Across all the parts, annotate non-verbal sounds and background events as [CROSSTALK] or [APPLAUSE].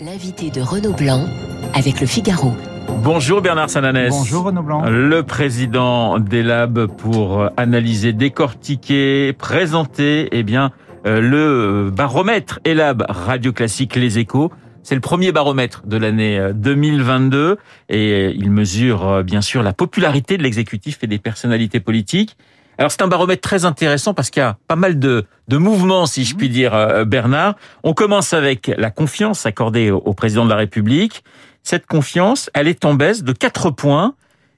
L'invité de Renaud Blanc avec le Figaro. Bonjour Bernard Sananès. Bonjour Renaud Blanc. Le président d'Elab pour analyser, décortiquer, présenter eh bien, euh, le baromètre Elab Radio Classique Les Échos. C'est le premier baromètre de l'année 2022 et il mesure bien sûr la popularité de l'exécutif et des personnalités politiques. Alors c'est un baromètre très intéressant parce qu'il y a pas mal de, de mouvements, si je puis dire, euh, Bernard. On commence avec la confiance accordée au président de la République. Cette confiance, elle est en baisse de 4 points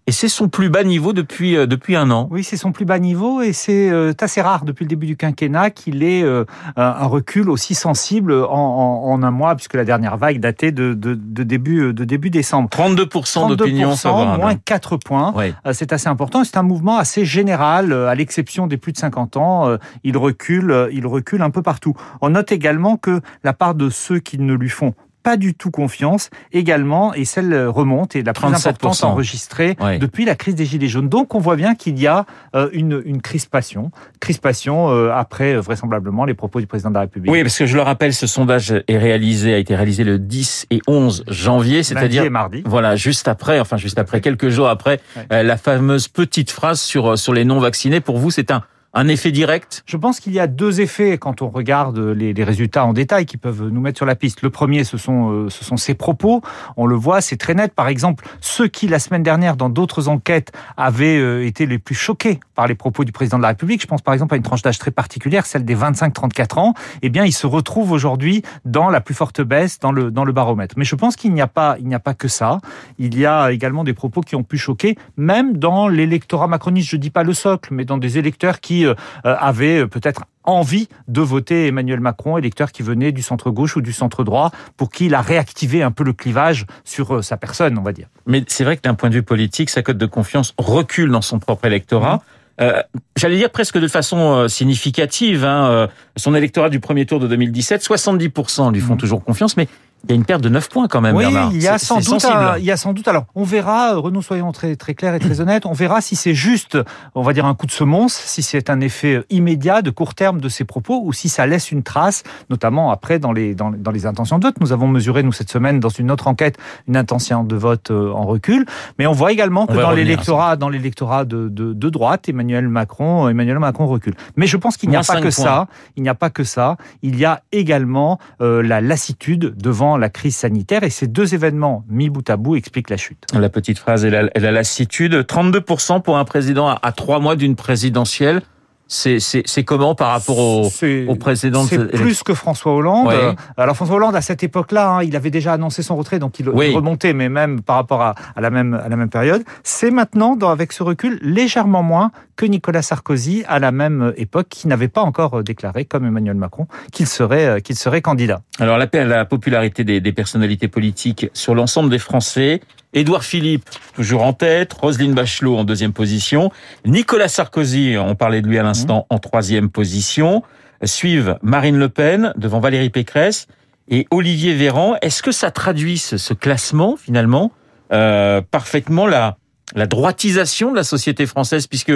et c'est son plus bas niveau depuis euh, depuis un an. Oui, c'est son plus bas niveau et c'est euh, assez rare depuis le début du quinquennat qu'il ait euh, un recul aussi sensible en, en, en, un mois, puisque la dernière vague datait de, de, de début de début décembre. 32 d'opinion favorable. Moins 4 points. Oui. C'est assez important. C'est un mouvement assez général, à l'exception des plus de 50 ans. Il recule, il recule un peu partout. On note également que la part de ceux qui ne lui font pas du tout confiance également, et celle remonte, et la plus importante enregistrée oui. depuis la crise des Gilets jaunes. Donc on voit bien qu'il y a euh, une, une crispation, crispation euh, après euh, vraisemblablement les propos du président de la République. Oui, parce que je le rappelle, ce sondage est réalisé, a été réalisé le 10 et 11 janvier, c'est-à-dire mardi. Voilà, juste après, enfin juste après, quelques jours après, ouais. la fameuse petite phrase sur sur les non vaccinés. Pour vous, c'est un un effet direct? Je pense qu'il y a deux effets quand on regarde les, résultats en détail qui peuvent nous mettre sur la piste. Le premier, ce sont, euh, ce sont ses propos. On le voit, c'est très net. Par exemple, ceux qui, la semaine dernière, dans d'autres enquêtes, avaient euh, été les plus choqués par les propos du président de la République, je pense par exemple à une tranche d'âge très particulière, celle des 25-34 ans, eh bien, ils se retrouvent aujourd'hui dans la plus forte baisse dans le, dans le baromètre. Mais je pense qu'il n'y a pas, il n'y a pas que ça. Il y a également des propos qui ont pu choquer, même dans l'électorat macroniste. Je dis pas le socle, mais dans des électeurs qui euh, avaient peut-être envie de voter Emmanuel Macron, électeur qui venait du centre-gauche ou du centre-droit, pour qui il a réactivé un peu le clivage sur sa personne, on va dire. Mais c'est vrai que d'un point de vue politique, sa cote de confiance recule dans son propre électorat. Mmh. Euh, J'allais dire presque de façon euh, significative. Hein, euh, son électorat du premier tour de 2017, 70% lui font mmh. toujours confiance, mais il y a une perte de 9 points quand même, oui, Bernard. Il y a sans doute, il y a sans doute. Alors, on verra. Renaud, soyons très très clairs et très honnêtes. On verra si c'est juste, on va dire un coup de semonce, si c'est un effet immédiat de court terme de ses propos, ou si ça laisse une trace, notamment après dans les dans, dans les intentions de vote. Nous avons mesuré nous cette semaine dans une autre enquête une intention de vote en recul, mais on voit également que dans l'électorat dans l'électorat de, de, de droite, Emmanuel Macron, Emmanuel Macron recule. Mais je pense qu'il n'y a pas que points. ça. Il n'y a pas que ça. Il y a également euh, la lassitude devant la crise sanitaire et ces deux événements mis bout à bout expliquent la chute. La petite phrase est la, la lassitude. 32% pour un président à, à trois mois d'une présidentielle. C'est comment par rapport au, au précédent C'est plus que François Hollande. Alors François Hollande, à cette époque-là, hein, il avait déjà annoncé son retrait, donc il, oui. il remontait, mais même par rapport à, à, la, même, à la même période. C'est maintenant, dans, avec ce recul, légèrement moins que Nicolas Sarkozy à la même époque, qui n'avait pas encore déclaré, comme Emmanuel Macron, qu'il serait, qu'il serait candidat. Alors la, la popularité des, des personnalités politiques sur l'ensemble des Français, Édouard Philippe, toujours en tête. Roselyne Bachelot en deuxième position. Nicolas Sarkozy, on parlait de lui à l'instant, mmh. en troisième position. Suivent Marine Le Pen devant Valérie Pécresse et Olivier Véran. Est-ce que ça traduit ce, ce classement, finalement, euh, parfaitement la, la droitisation de la société française, puisque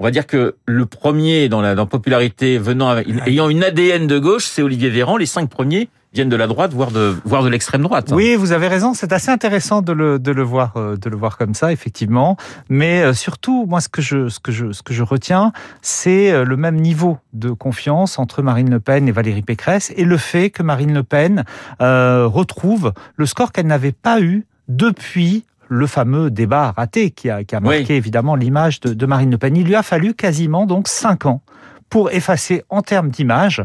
on va dire que le premier dans la dans popularité venant avec, ayant une ADN de gauche, c'est Olivier Véran. Les cinq premiers viennent de la droite, voire de, voire de l'extrême droite. Oui, vous avez raison. C'est assez intéressant de le, de le voir, de le voir comme ça, effectivement. Mais surtout, moi, ce que je, ce que je, ce que je retiens, c'est le même niveau de confiance entre Marine Le Pen et Valérie Pécresse et le fait que Marine Le Pen euh, retrouve le score qu'elle n'avait pas eu depuis le fameux débat raté qui a, qui a marqué oui. évidemment l'image de, de Marine Le Pen. Il lui a fallu quasiment donc cinq ans pour effacer en termes d'image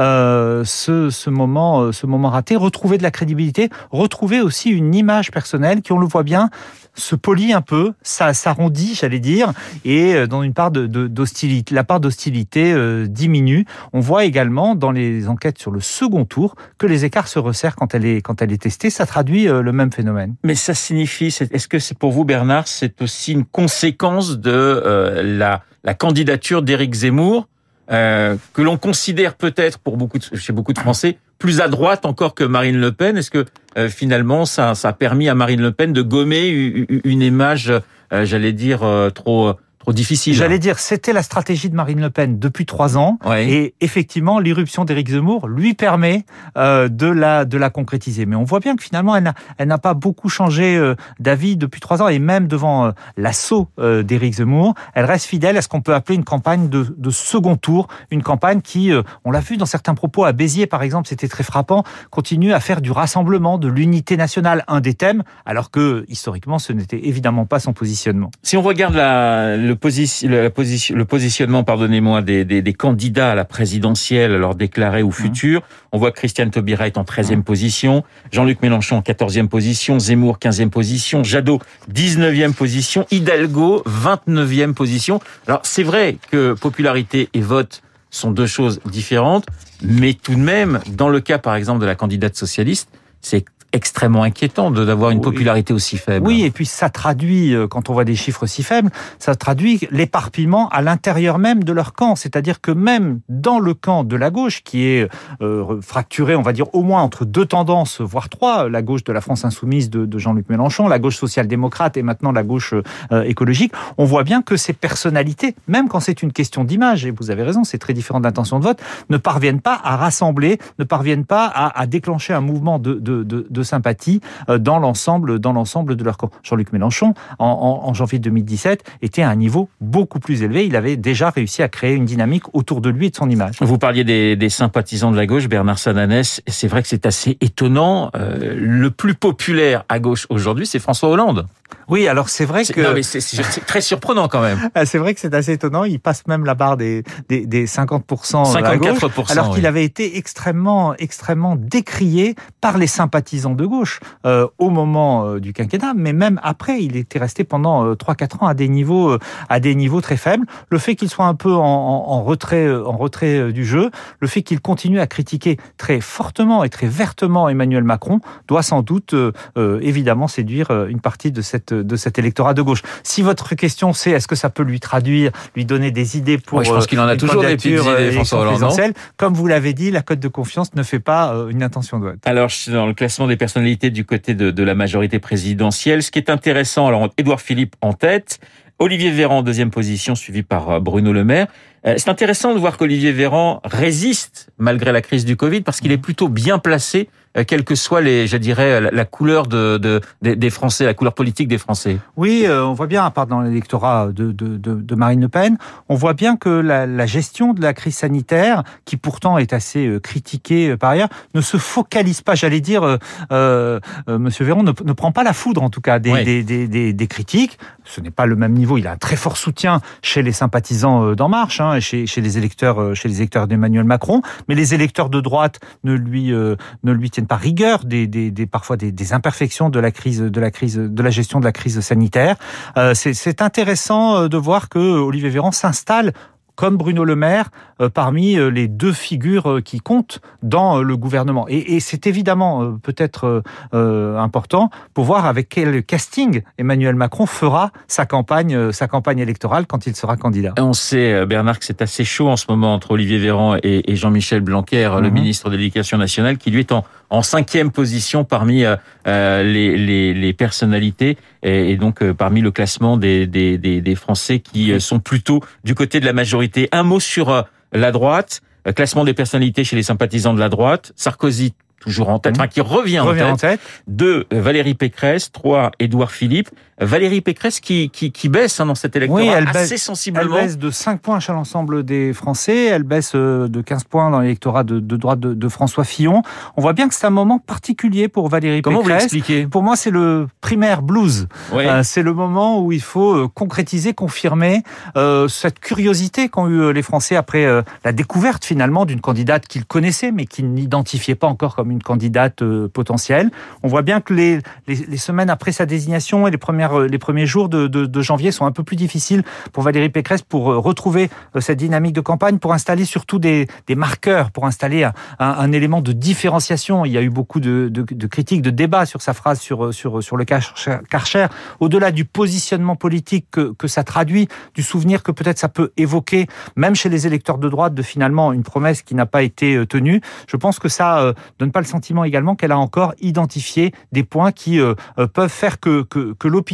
euh, ce, ce, moment, ce moment raté, retrouver de la crédibilité, retrouver aussi une image personnelle qui, on le voit bien, se polie un peu, ça s'arrondit, j'allais dire, et euh, dans une part de, d'hostilité, la part d'hostilité euh, diminue. On voit également dans les enquêtes sur le second tour que les écarts se resserrent quand elle est quand elle est testée. Ça traduit euh, le même phénomène. Mais ça signifie, est-ce que c'est pour vous, Bernard, c'est aussi une conséquence de euh, la la candidature d'Éric Zemmour euh, que l'on considère peut-être pour beaucoup de, chez beaucoup de Français plus à droite encore que Marine Le Pen. Est-ce que euh, finalement ça, ça, a permis à Marine Le Pen de gommer une, image, euh, j'allais dire, trop trop difficile. J'allais dire, c'était la stratégie de Marine Le Pen depuis trois ans. Ouais. Et effectivement, l'irruption d'Éric Zemmour lui permet euh, de la de la concrétiser. Mais on voit bien que finalement, elle n'a elle n'a pas beaucoup changé euh, d'avis depuis trois ans. Et même devant euh, l'assaut euh, d'Éric Zemmour, elle reste fidèle à ce qu'on peut appeler une campagne de, de second tour, une campagne qui, euh, on l'a vu dans certains propos à Béziers par exemple, c'était très frappant, continue à faire du rassemblement, de l'unité nationale, un des thèmes, alors que historiquement, ce n'était évidemment pas son positionnement. Si on regarde la, le, position, la position, le positionnement, pardonnez-moi, des, des, des, candidats à la présidentielle, alors déclarés ou futurs, mmh. on voit Christiane Taubira est en 13e mmh. position, Jean-Luc Mélenchon en 14e position, Zemmour 15e position, Jadot 19e position, Hidalgo 29e position. Alors c'est vrai que popularité et vote sont deux choses différentes, mais tout de même, dans le cas par exemple de la candidate socialiste, c'est extrêmement inquiétant de d'avoir une popularité aussi faible. Oui, et puis ça traduit, euh, quand on voit des chiffres si faibles, ça traduit l'éparpillement à l'intérieur même de leur camp. C'est-à-dire que même dans le camp de la gauche, qui est euh, fracturé, on va dire, au moins entre deux tendances, voire trois, la gauche de la France insoumise de, de Jean-Luc Mélenchon, la gauche social-démocrate et maintenant la gauche euh, écologique, on voit bien que ces personnalités, même quand c'est une question d'image, et vous avez raison, c'est très différent d'intention de vote, ne parviennent pas à rassembler, ne parviennent pas à, à déclencher un mouvement de, de, de, de sympathie euh, dans l'ensemble dans l'ensemble de leur camp. Jean-Luc Mélenchon, en, en, en, janvier 2017, était à un niveau beaucoup plus élevé. Il avait déjà réussi à créer une dynamique autour de lui et de son image. Vous parliez des, des sympathisants de la gauche, Bernard Sananès. C'est vrai que c'est assez étonnant. Euh, le plus populaire à gauche aujourd'hui, c'est François Hollande. Oui, alors c'est vrai que... C'est très surprenant quand même. [LAUGHS] c'est vrai que c'est assez étonnant. Il passe même la barre des, des, des 50%, 54%, gauche, alors qu'il oui. avait été extrêmement, extrêmement décrié par les sympathisants de gauche euh, au moment euh, du quinquennat, mais même après, il était resté pendant euh, 3-4 ans à des niveaux, euh, à des niveaux très faibles. Le fait qu'il soit un peu en, en, en retrait, euh, en retrait du jeu, le fait qu'il continue à critiquer très fortement et très vertement Emmanuel Macron doit sans doute évidemment séduire une partie de cette de cet électorat de gauche. Si votre question c'est est-ce que ça peut lui traduire, lui donner des idées pour ouais, je pense qu'il en a toujours des petites idées, François Hollande. Comme vous l'avez dit, la cote de confiance ne fait pas une intention de vote. Alors, dans le classement des personnalités du côté de, de la majorité présidentielle. Ce qui est intéressant, alors Édouard Philippe en tête, Olivier Véran en deuxième position, suivi par Bruno Le Maire. C'est intéressant de voir qu'Olivier Véran résiste malgré la crise du Covid parce qu'il est plutôt bien placé quelle que soit les, je dirais, la, couleur de, de, des Français, la couleur politique des Français. Oui, euh, on voit bien, à part dans l'électorat de, de, de, Marine Le Pen, on voit bien que la, la, gestion de la crise sanitaire, qui pourtant est assez euh, critiquée euh, par ailleurs, ne se focalise pas. J'allais dire, euh, euh, Monsieur Véron ne, ne, prend pas la foudre, en tout cas, des, oui. des, des, des, des, critiques. Ce n'est pas le même niveau. Il a un très fort soutien chez les sympathisants d'En Marche, hein, chez, chez les électeurs, chez les électeurs d'Emmanuel Macron, mais les électeurs de droite ne lui ne lui tiennent par rigueur des, des, des parfois des, des, imperfections de la crise de la crise de la gestion de la crise sanitaire. Euh, c'est intéressant de voir que Olivier Véran s'installe comme Bruno Le Maire, euh, parmi euh, les deux figures euh, qui comptent dans le gouvernement. Et, et c'est évidemment peut-être euh, important pour voir avec quel casting Emmanuel Macron fera sa campagne, sa campagne électorale quand il sera candidat. On sait, Bernard, que c'est assez chaud en ce moment entre Olivier Véran et, et Jean-Michel Blanquer, le ministre de l'Éducation nationale, qui lui est en, en cinquième position parmi les, les, les, personnalités et, et donc parmi le classement des, des, des, des Français qui sont plutôt du côté de la majorité. Un mot sur la droite, classement des personnalités chez les sympathisants de la droite, Sarkozy toujours en tête, mmh. enfin qui revient, revient en, tête. en tête. Deux, Valérie Pécresse. Trois, Édouard Philippe. Valérie Pécresse qui, qui, qui baisse hein, dans cet électorat oui, elle assez baisse, sensiblement. Elle baisse de 5 points chez l'ensemble des Français, elle baisse euh, de 15 points dans l'électorat de, de, droite de, de, François Fillon. On voit bien que c'est un moment particulier pour Valérie Comment Pécresse. Comment vous l'expliquez? Pour moi, c'est le primaire blues. Oui. Euh, c'est le moment où il faut euh, concrétiser, confirmer euh, cette curiosité qu'ont eu les Français après euh, la découverte finalement d'une candidate qu'ils connaissaient mais qu'ils n'identifiaient pas encore comme une candidate potentielle. On voit bien que les, les, les, semaines après sa désignation et les, premières, les premiers jours de, janvier sont un peu plus difficiles pour Valérie Pécresse pour retrouver cette dynamique de campagne, pour installer surtout des, marqueurs, pour installer un, élément de différenciation. Il y a eu beaucoup de, critiques, de débats sur sa phrase sur, sur, sur le Karcher. Au-delà du positionnement politique que, ça traduit, du souvenir que peut-être ça peut évoquer, même chez les électeurs de droite, de finalement une promesse qui n'a pas été tenue, je pense que ça euh, donne pas le sentiment également qu'elle a encore identifié des points qui euh, peuvent faire que, que l'opinion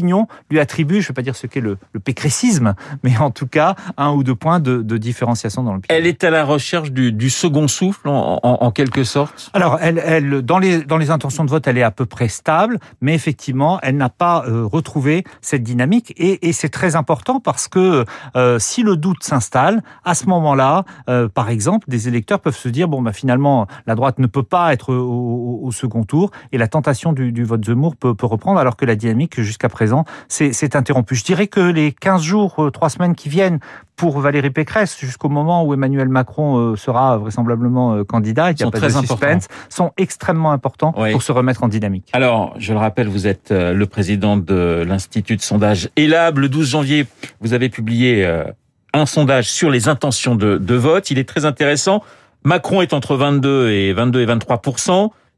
lui attribue, je ne vais pas dire ce qu'est le, le pécrécisme, mais en tout cas un ou deux points de, de différenciation dans l'opinion. Elle est à la recherche du, du second souffle, en, en, en, quelque sorte? Alors, elle, elle, dans, les, dans les intentions de vote, elle est à peu près stable, mais effectivement, elle n'a pas euh, retrouvé cette dynamique, et, et c'est très important parce que euh, si le doute s'installe, à ce moment-là, euh, par exemple, des électeurs peuvent se dire, bon, bah, finalement, la droite ne peut pas être au, au, au second tour, et la tentation du, du vote Zemmour peut, peut reprendre, alors que la dynamique, jusqu'à présent, c'est interrompue. Je dirais que les 15 jours, 3 semaines qui viennent pour Valérie Pécresse jusqu'au moment où Emmanuel Macron euh, sera vraisemblablement euh, candidat et qu'il n'y a pas très de suspense, sont extrêmement importants oui. pour se remettre en dynamique. Alors, je le rappelle, vous êtes euh, le président de l'Institut de sondage ELAB. Le 12 janvier, vous avez publié un sondage sur les intentions de, de vote. Il est très intéressant. Macron est entre 22 et 22 et 23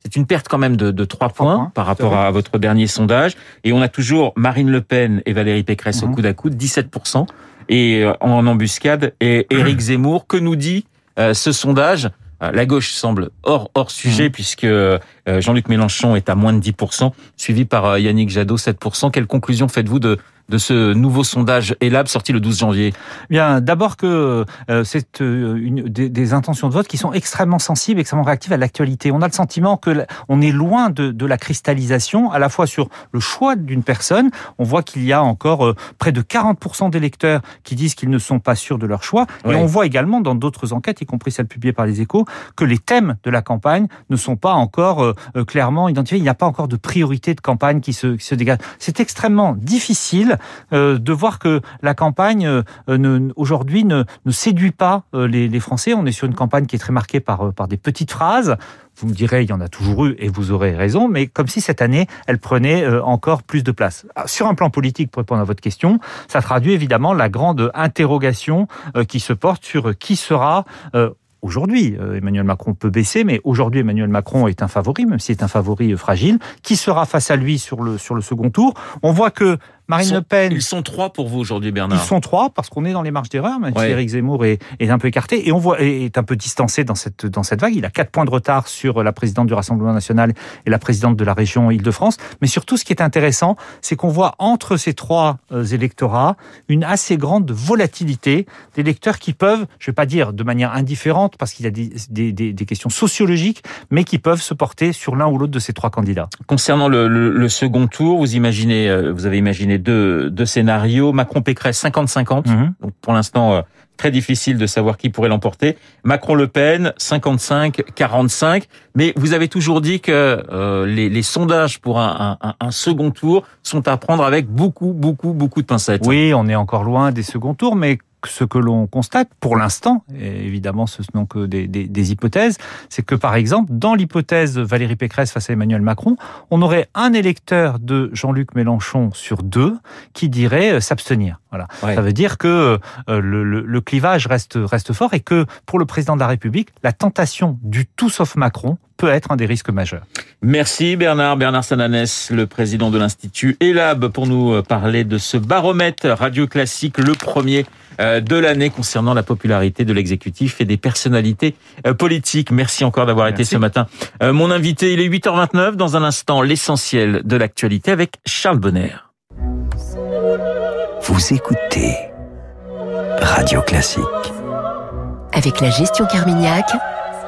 c'est une perte quand même de, de 3 points, points par rapport à votre dernier sondage. Et on a toujours Marine Le Pen et Valérie Pécresse mmh. au coude à coude, 17% et euh, en embuscade. Et [CLEARS THROAT] Éric Zemmour, que nous dit euh, ce sondage? Euh, la gauche semble hors hors sujet mmh. puisque Jean-Luc Mélenchon est à moins de 10%, suivi par Yannick Jadot 7%. Quelle conclusion faites-vous de, de ce nouveau sondage ELAB sorti le 12 janvier Bien, d'abord que euh, c'est euh, une, des, des, intentions de vote qui sont extrêmement sensibles, extrêmement réactives à l'actualité. On a le sentiment que on est loin de, de, la cristallisation, à la fois sur le choix d'une personne. On voit qu'il y a encore euh, près de 40% d'électeurs qui disent qu'ils ne sont pas sûrs de leur choix. Oui. Et on voit également dans d'autres enquêtes, y compris celles publiées par les Échos, que les thèmes de la campagne ne sont pas encore euh, clairement identifiés. Il n'y a pas encore de priorité de campagne qui se, qui se dégage. C'est extrêmement difficile euh, de voir que la campagne euh, aujourd'hui ne, séduit pas euh, les, Français. On est sur une campagne qui est très marquée par, par des petites phrases. Vous me direz, il y en a toujours eu et vous aurez raison, mais comme si cette année, elle prenait encore plus de place. Ah, sur un plan politique, pour répondre à votre question, ça traduit évidemment la grande interrogation qui se porte sur qui sera aujourd'hui. Emmanuel Macron peut baisser, mais aujourd'hui Emmanuel Macron est un favori, même s'il est un favori fragile. Qui sera face à lui sur le, sur le second tour? On voit que Marine sont, Le Pen. Ils sont trois pour vous aujourd'hui, Bernard. Ils sont trois parce qu'on est dans les marges d'erreur, même ouais. si Éric Zemmour est, est, un peu écarté et on voit est un peu distancé dans cette dans cette vague. Il a quatre points de retard sur la présidente du Rassemblement national et la présidente de la région Île-de-France. Mais surtout, ce qui est intéressant, c'est qu'on voit entre ces trois euh, électorats une assez grande volatilité d'électeurs qui peuvent, je vais pas dire de manière indifférente parce qu'il y a des, des, des, des, questions sociologiques, mais qui peuvent se porter sur l'un ou l'autre de ces trois candidats. Concernant le, le, le second tour, vous imaginez, euh, vous avez imaginé deux, deux scénarios. Macron-Pécresse 50-50. Mmh. Donc pour l'instant, euh, très difficile de savoir qui pourrait l'emporter. Macron-Le Pen 55-45. Mais vous avez toujours dit que euh, les, les, sondages pour un, un, un, second tour sont à prendre avec beaucoup, beaucoup, beaucoup de pincettes. Oui, on est encore loin des seconds tours, mais ce que l'on constate pour l'instant, et évidemment ce ne sont que des, des, des hypothèses, c'est que par exemple, dans l'hypothèse Valérie Pécresse face à Emmanuel Macron, on aurait un électeur de Jean-Luc Mélenchon sur deux qui dirait euh, s'abstenir. Voilà. Ouais. Ça veut dire que euh, le, le, le, clivage reste, reste fort et que pour le président de la République, la tentation du tout sauf Macron peut être un des risques majeurs. Merci Bernard. Bernard Sananès, le président de l'Institut ELAB, pour nous parler de ce baromètre radio classique, le premier euh, de l'année concernant la popularité de l'exécutif et des personnalités euh, politiques. Merci encore d'avoir été ce matin. Euh, mon invité, il est 8h29. Dans un instant, l'essentiel de l'actualité avec Charles Bonner. Vous écoutez Radio Classique. Avec la gestion Carmignac,